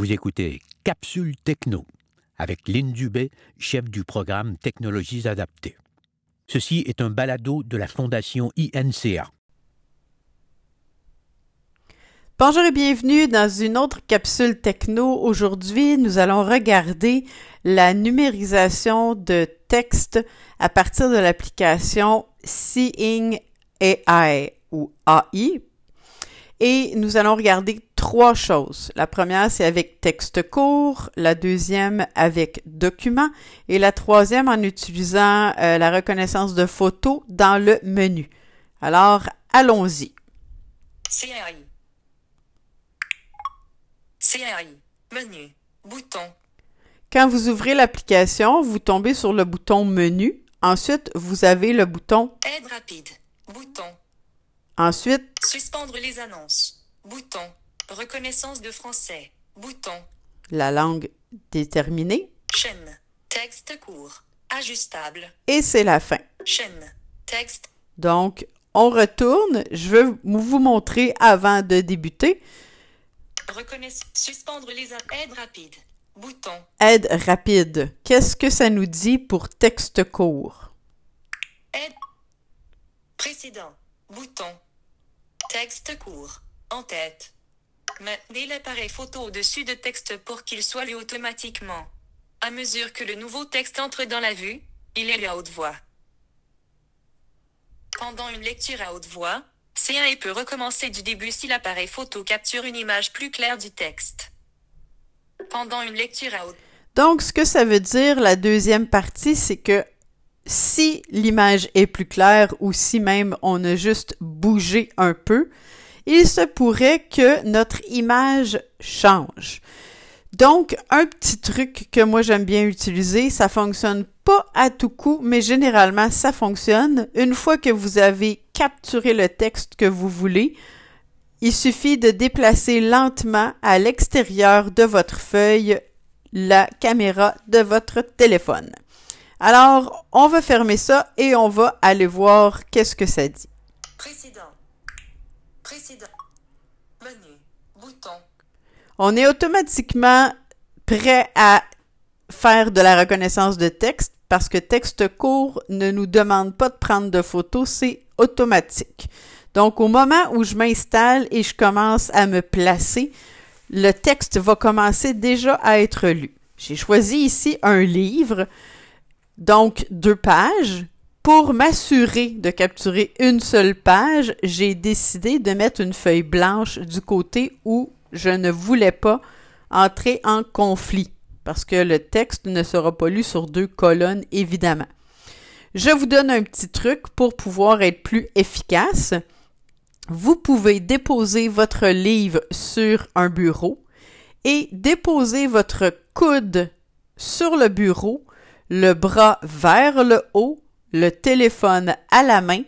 Vous écoutez Capsule Techno avec Lynn Dubé, chef du programme Technologies adaptées. Ceci est un balado de la Fondation INCA. Bonjour et bienvenue dans une autre capsule techno. Aujourd'hui, nous allons regarder la numérisation de texte à partir de l'application Seeing AI ou AI. Et nous allons regarder trois choses. La première, c'est avec texte court, la deuxième avec document et la troisième en utilisant euh, la reconnaissance de photos dans le menu. Alors, allons-y. CAI. CAI. Menu. Bouton. Quand vous ouvrez l'application, vous tombez sur le bouton Menu. Ensuite, vous avez le bouton Aide rapide. Bouton. Ensuite, Suspendre les annonces. Bouton. Reconnaissance de français. Bouton. la langue déterminée. Chaîne. Texte court. Ajustable. Et c'est la fin. Chaîne. Texte. Donc, on retourne. Je veux vous montrer avant de débuter. Reconnaissance. Suspendre les annonces. Aide rapide. Bouton. Aide rapide. Qu'est-ce que ça nous dit pour texte court? Aide. Précédent. Bouton. Texte court. En tête. Maintenez l'appareil photo au-dessus de texte pour qu'il soit lu automatiquement. À mesure que le nouveau texte entre dans la vue, il est lu à haute voix. Pendant une lecture à haute voix, C1 peut recommencer du début si l'appareil photo capture une image plus claire du texte. Pendant une lecture à haute Donc, ce que ça veut dire, la deuxième partie, c'est que si l'image est plus claire ou si même on a juste bougé un peu, il se pourrait que notre image change. Donc, un petit truc que moi j'aime bien utiliser, ça fonctionne pas à tout coup, mais généralement ça fonctionne. Une fois que vous avez capturé le texte que vous voulez, il suffit de déplacer lentement à l'extérieur de votre feuille la caméra de votre téléphone. Alors, on va fermer ça et on va aller voir qu'est-ce que ça dit. précédent. Précédent. Menu. Bouton. On est automatiquement prêt à faire de la reconnaissance de texte parce que texte court ne nous demande pas de prendre de photos, c'est automatique. Donc, au moment où je m'installe et je commence à me placer, le texte va commencer déjà à être lu. J'ai choisi ici un livre, donc deux pages. Pour m'assurer de capturer une seule page, j'ai décidé de mettre une feuille blanche du côté où je ne voulais pas entrer en conflit, parce que le texte ne sera pas lu sur deux colonnes, évidemment. Je vous donne un petit truc pour pouvoir être plus efficace. Vous pouvez déposer votre livre sur un bureau et déposer votre coude sur le bureau, le bras vers le haut, le téléphone à la main.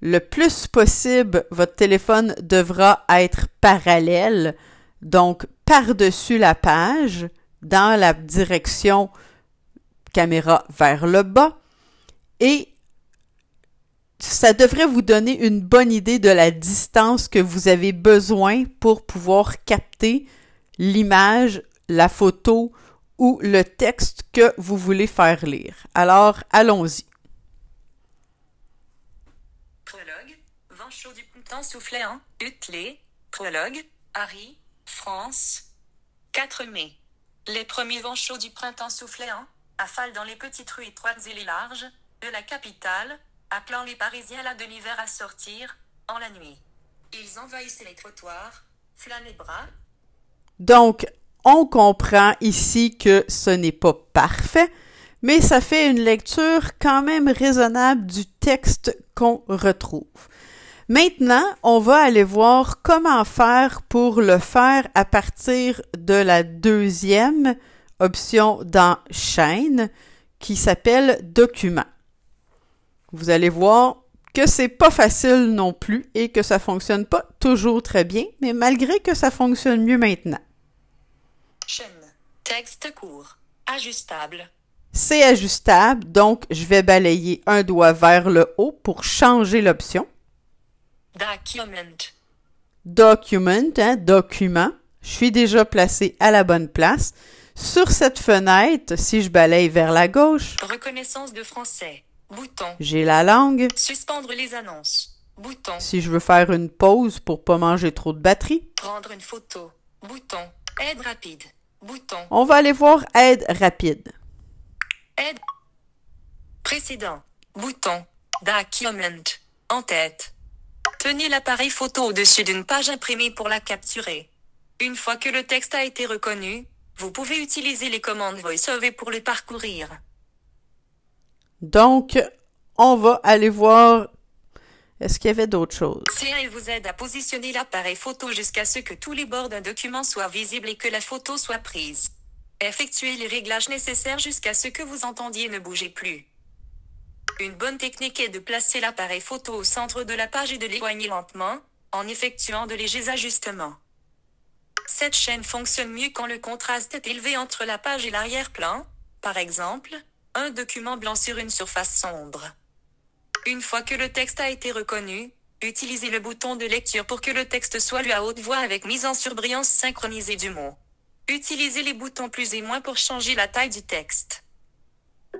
Le plus possible, votre téléphone devra être parallèle, donc par-dessus la page, dans la direction caméra vers le bas. Et ça devrait vous donner une bonne idée de la distance que vous avez besoin pour pouvoir capter l'image, la photo ou le texte que vous voulez faire lire. Alors, allons-y. Prologue. Vent du printemps soufflant. Utlé. Prologue. Harry. France. 4 mai. Les premiers vents chauds du printemps soufflant, affalent dans les petites rues étroites et les larges, de la capitale, appelant les Parisiens là de l'hiver à sortir, en la nuit. Ils envahissaient les trottoirs, les bras, Donc, on comprend ici que ce n'est pas parfait, mais ça fait une lecture quand même raisonnable du texte qu'on retrouve. Maintenant, on va aller voir comment faire pour le faire à partir de la deuxième option dans chaîne qui s'appelle document. Vous allez voir que c'est pas facile non plus et que ça fonctionne pas toujours très bien, mais malgré que ça fonctionne mieux maintenant. chaîne, texte court, ajustable, C'est ajustable, donc je vais balayer un doigt vers le haut pour changer l'option. Document, Document, hein, document. Je suis déjà placé à la bonne place. Sur cette fenêtre, si je balaye vers la gauche, Reconnaissance de français. Bouton. j'ai la langue. Suspendre les annonces. Bouton. Si je veux faire une pause pour pas manger trop de batterie, Prendre une photo. Bouton. Aide rapide. Bouton. on va aller voir aide rapide. Aide. Précédent. Bouton. Document. En tête. Tenez l'appareil photo au-dessus d'une page imprimée pour la capturer. Une fois que le texte a été reconnu, vous pouvez utiliser les commandes VoiceOver pour le parcourir. Donc, on va aller voir. Est-ce qu'il y avait d'autres choses? C1 vous aide à positionner l'appareil photo jusqu'à ce que tous les bords d'un document soient visibles et que la photo soit prise. Effectuez les réglages nécessaires jusqu'à ce que vous entendiez ne bougez plus. Une bonne technique est de placer l'appareil photo au centre de la page et de l'éloigner lentement, en effectuant de légers ajustements. Cette chaîne fonctionne mieux quand le contraste est élevé entre la page et l'arrière-plan, par exemple, un document blanc sur une surface sombre. Une fois que le texte a été reconnu, utilisez le bouton de lecture pour que le texte soit lu à haute voix avec mise en surbrillance synchronisée du mot. Utilisez les boutons plus et moins pour changer la taille du texte.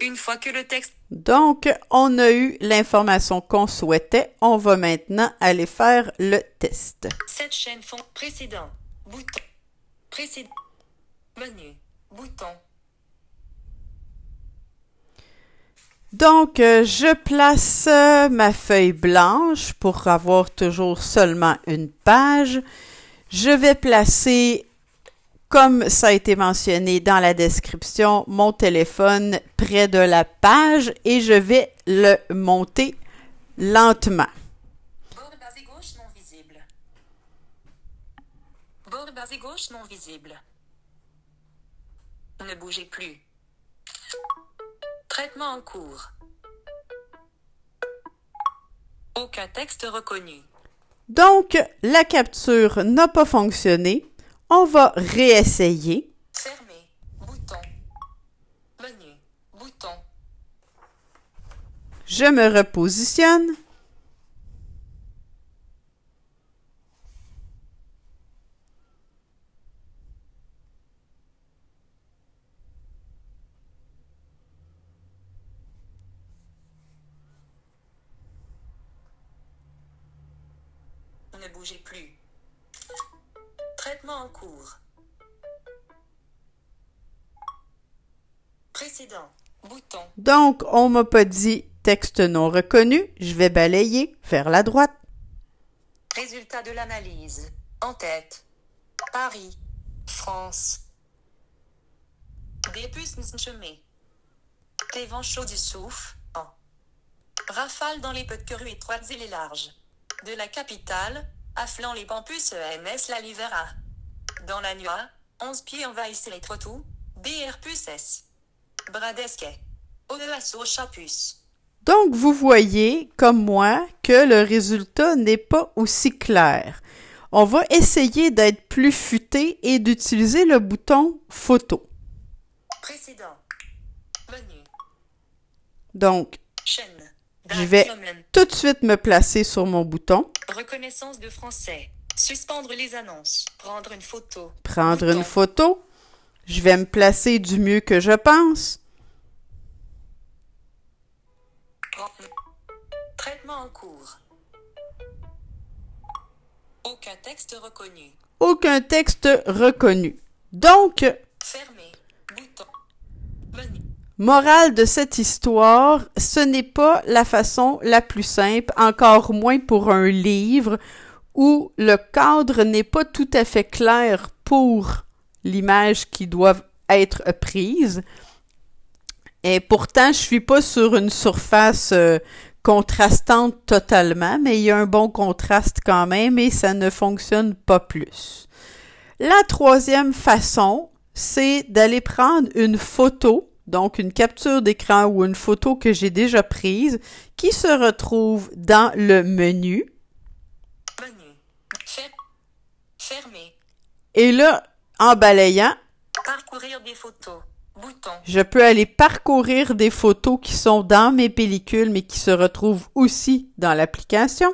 Une fois que le texte Donc, on a eu l'information qu'on souhaitait. On va maintenant aller faire le test. Cette chaîne fond précédent. Bouton. Précédent. Menu. Bouton. Donc, euh, je place euh, ma feuille blanche pour avoir toujours seulement une page. Je vais placer, comme ça a été mentionné dans la description, mon téléphone près de la page et je vais le monter lentement. Bord basé gauche non visible. Bord basé gauche non visible. Ne bougez plus. Traitement en cours. Aucun texte reconnu. Donc, la capture n'a pas fonctionné. On va réessayer. Fermé. Bouton. Menu. Bouton. Je me repositionne. Donc, on m'a pas dit texte non reconnu. Je vais balayer vers la droite. Résultat de l'analyse. En tête. Paris. France. Chemin. Des vents chauds du souffle. En. Rafale dans les petites rues étroites et les larges. De la capitale, afflant les campus EMS la Livera. Dans la nuit, 11 pieds envahissent les trottoirs. BR puce S. Bradesquet. Donc, vous voyez, comme moi, que le résultat n'est pas aussi clair. On va essayer d'être plus futé et d'utiliser le bouton photo. Précédent. Menu. Donc, Chaîne. Je vais- tout de suite me placer sur mon bouton, Reconnaissance de français. Suspendre les annonces. Prendre une photo. prendre Bouton. une photo. Je vais me placer du mieux que je pense. Traitement en cours. Aucun texte reconnu. Aucun texte reconnu. Donc, Fermé. Bouton. Menu. Morale de cette histoire, ce n'est pas la façon la plus simple, encore moins pour un livre où le cadre n'est pas tout à fait clair pour l'image qui doit être prise. Et pourtant, je suis pas sur une surface euh, contrastante totalement, mais il y a un bon contraste quand même et ça ne fonctionne pas plus. La troisième façon, c'est d'aller prendre une photo, donc une capture d'écran ou une photo que j'ai déjà prise, qui se retrouve dans le menu. Menu. Fer- Fermé. Et là, en balayant, Parcourir des photos. Je peux aller parcourir des photos qui sont dans mes pellicules, mais qui se retrouvent aussi dans l'application.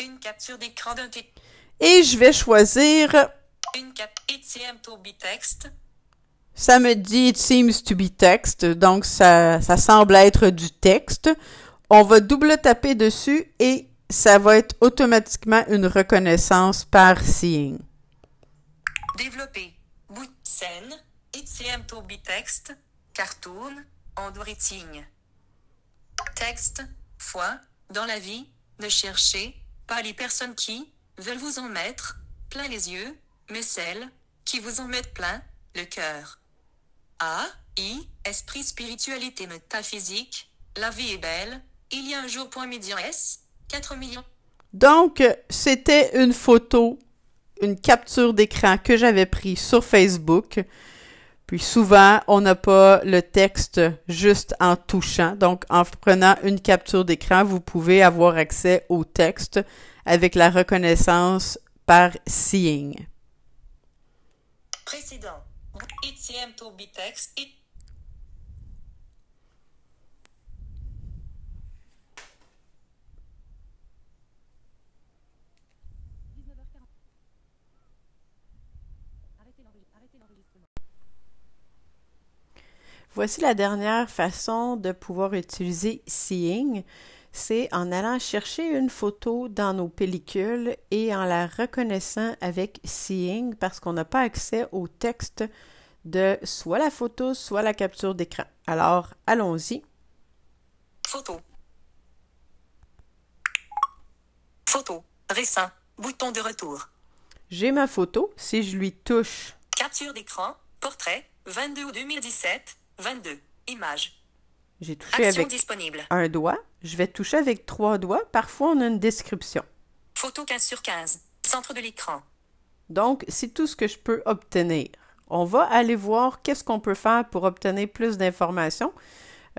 Une capture d'écran d'un. Et je vais choisir, Une cap ATM to be text. ça me dit It seems to be text, donc ça, ça semble être du texte. On va double taper dessus et ça va être automatiquement une reconnaissance par Seeing. Développer. Scène. ATM to be text. Cartoon. Handwriting. Texte. Foi. Dans la vie. Ne cherchez pas les personnes qui veulent vous en mettre plein les yeux, mais celles qui vous en mettent plein le cœur. A. I. Esprit, spiritualité, métaphysique. La vie est belle. Il y a un jour. Point médian S. 4 millions. Donc, c'était une photo, une capture d'écran que j'avais prise sur Facebook. Puis souvent, on n'a pas le texte juste en touchant. Donc, en prenant une capture d'écran, vous pouvez avoir accès au texte avec la reconnaissance par Seeing. Voici la dernière façon de pouvoir utiliser Seeing. C'est en allant chercher une photo dans nos pellicules et en la reconnaissant avec Seeing parce qu'on n'a pas accès au texte de soit la photo, soit la capture d'écran. Alors, allons-y. Photo. Photo. Récent. Bouton de retour. J'ai ma photo. Si je lui touche, Capture d'écran. Portrait. 22 août 2017. 22. Image. j'ai touché Action avec disponible. un doigt. Je vais toucher avec trois doigts. Parfois, on a une description. Photo 15 sur 15. Centre de l'écran. Donc, c'est tout ce que je peux obtenir. On va aller voir qu'est-ce qu'on peut faire pour obtenir plus d'informations.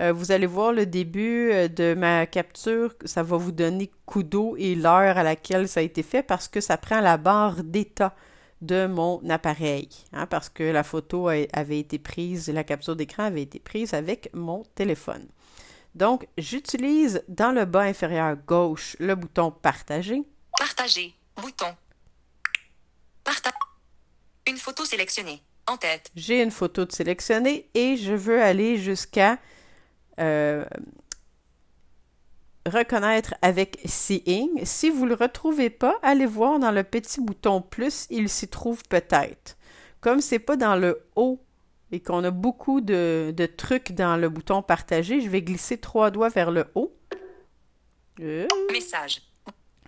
Euh, vous allez voir le début euh, de ma capture. Ça va vous donner coup d'eau et l'heure à laquelle ça a été fait parce que ça prend la barre d'état de mon appareil. hein, parce que la photo avait été prise, la capture d'écran avait été prise avec mon téléphone. Donc, j'utilise dans le bas inférieur gauche le bouton Partager. Partager. Bouton. Parta. Une photo sélectionnée. En tête. J'ai une photo de sélectionnée et je veux aller jusqu'à euh, reconnaître avec Seeing. Si vous ne le retrouvez pas, allez voir dans le petit bouton plus, il s'y trouve peut-être. Comme c'est pas dans le haut et qu'on a beaucoup de, de trucs dans le bouton partager, je vais glisser trois doigts vers le haut. Euh, Message.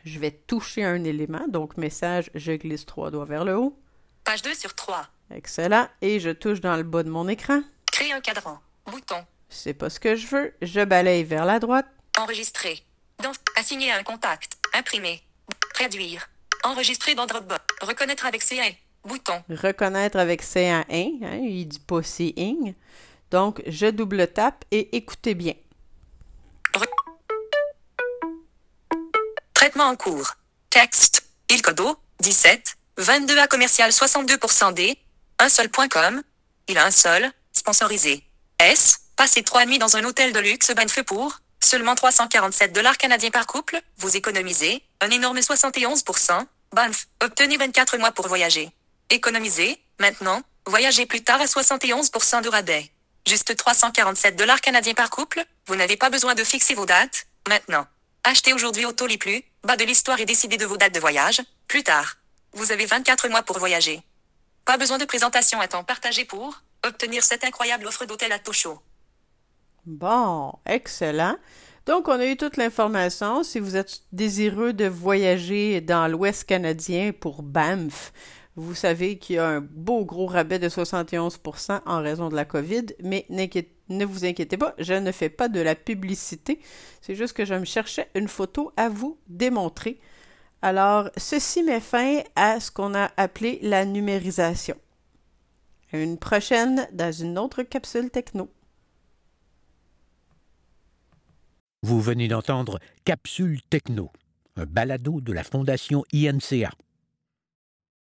je vais toucher un élément, donc message, je glisse trois doigts vers le haut. Page 2 sur 3. Excellent. Et je touche dans le bas de mon écran. Créer un cadran. Bouton. C'est pas ce que je veux. Je balaye vers la droite. Enregistrer. Dans. Assigner à un contact. Imprimer. Traduire. Enregistrer dans Dropbox. Reconnaître avec CA. Bouton. Reconnaître avec C1 hein, il dit pas Seeing. Donc, je double tape et écoutez bien. Traitement en cours. Texte. Il codo. 17. 22 A commercial 62% D. Un seul point com. Il a un seul. Sponsorisé. S. Passez trois nuits dans un hôtel de luxe Banff pour seulement 347 dollars canadiens par couple. Vous économisez un énorme 71%. Banff. Obtenez 24 mois pour voyager. Économisez. Maintenant. Voyagez plus tard à 71% de rabais. Juste 347 dollars canadiens par couple. Vous n'avez pas besoin de fixer vos dates. Maintenant. Achetez aujourd'hui au taux les plus bas de l'histoire et décidez de vos dates de voyage plus tard. Vous avez 24 mois pour voyager. Pas besoin de présentation à temps partagé pour obtenir cette incroyable offre d'hôtel à Tocho. Bon, excellent. Donc, on a eu toute l'information. Si vous êtes désireux de voyager dans l'Ouest canadien pour Banff, vous savez qu'il y a un beau gros rabais de 71% en raison de la COVID, mais ne vous inquiétez pas, je ne fais pas de la publicité. C'est juste que je me cherchais une photo à vous démontrer. Alors, ceci met fin à ce qu'on a appelé la numérisation. Une prochaine dans une autre capsule techno. Vous venez d'entendre Capsule Techno, un balado de la Fondation INCA.